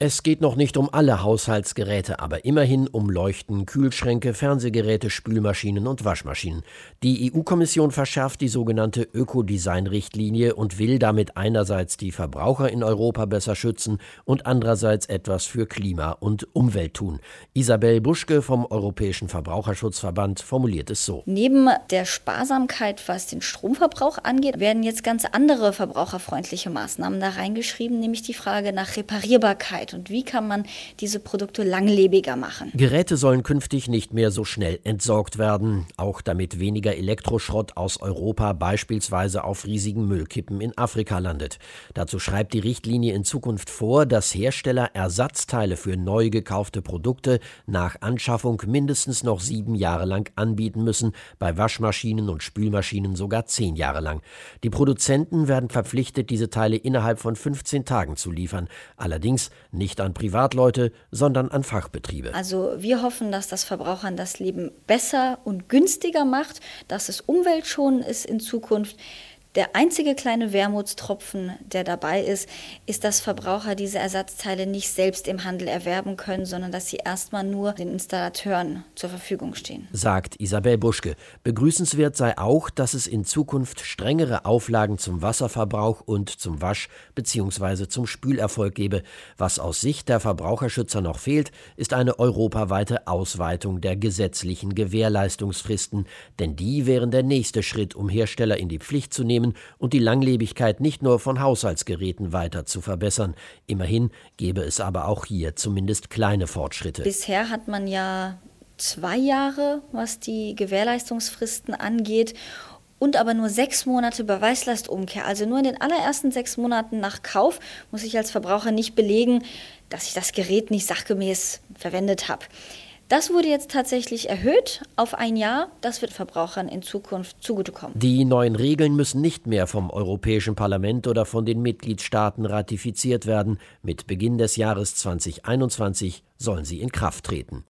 Es geht noch nicht um alle Haushaltsgeräte, aber immerhin um Leuchten, Kühlschränke, Fernsehgeräte, Spülmaschinen und Waschmaschinen. Die EU-Kommission verschärft die sogenannte Ökodesign-Richtlinie und will damit einerseits die Verbraucher in Europa besser schützen und andererseits etwas für Klima und Umwelt tun. Isabel Buschke vom Europäischen Verbraucherschutzverband formuliert es so. Neben der Sparsamkeit, was den Stromverbrauch angeht, werden jetzt ganz andere verbraucherfreundliche Maßnahmen da reingeschrieben, nämlich die Frage nach Reparierbarkeit. Zeit und wie kann man diese Produkte langlebiger machen? Geräte sollen künftig nicht mehr so schnell entsorgt werden, auch damit weniger Elektroschrott aus Europa beispielsweise auf riesigen Müllkippen in Afrika landet. Dazu schreibt die Richtlinie in Zukunft vor, dass Hersteller Ersatzteile für neu gekaufte Produkte nach Anschaffung mindestens noch sieben Jahre lang anbieten müssen, bei Waschmaschinen und Spülmaschinen sogar zehn Jahre lang. Die Produzenten werden verpflichtet, diese Teile innerhalb von 15 Tagen zu liefern. Allerdings nicht an Privatleute, sondern an Fachbetriebe. Also wir hoffen, dass das Verbrauchern das Leben besser und günstiger macht, dass es umweltschonend ist in Zukunft. Der einzige kleine Wermutstropfen, der dabei ist, ist, dass Verbraucher diese Ersatzteile nicht selbst im Handel erwerben können, sondern dass sie erstmal nur den Installateuren zur Verfügung stehen. Sagt Isabel Buschke. Begrüßenswert sei auch, dass es in Zukunft strengere Auflagen zum Wasserverbrauch und zum Wasch- bzw. zum Spülerfolg gebe. Was aus Sicht der Verbraucherschützer noch fehlt, ist eine europaweite Ausweitung der gesetzlichen Gewährleistungsfristen, denn die wären der nächste Schritt, um Hersteller in die Pflicht zu nehmen, nehmen und die Langlebigkeit nicht nur von Haushaltsgeräten weiter zu verbessern. Immerhin gäbe es aber auch hier zumindest kleine Fortschritte. Bisher hat man ja zwei Jahre, was die Gewährleistungsfristen angeht und aber nur sechs Monate Beweislastumkehr. Also nur in den allerersten sechs Monaten nach Kauf muss ich als Verbraucher nicht belegen, dass ich das Gerät nicht sachgemäß verwendet habe. Das wurde jetzt tatsächlich erhöht auf ein Jahr. Das wird Verbrauchern in Zukunft zugutekommen. Die neuen Regeln müssen nicht mehr vom Europäischen Parlament oder von den Mitgliedstaaten ratifiziert werden. Mit Beginn des Jahres 2021 sollen sie in Kraft treten.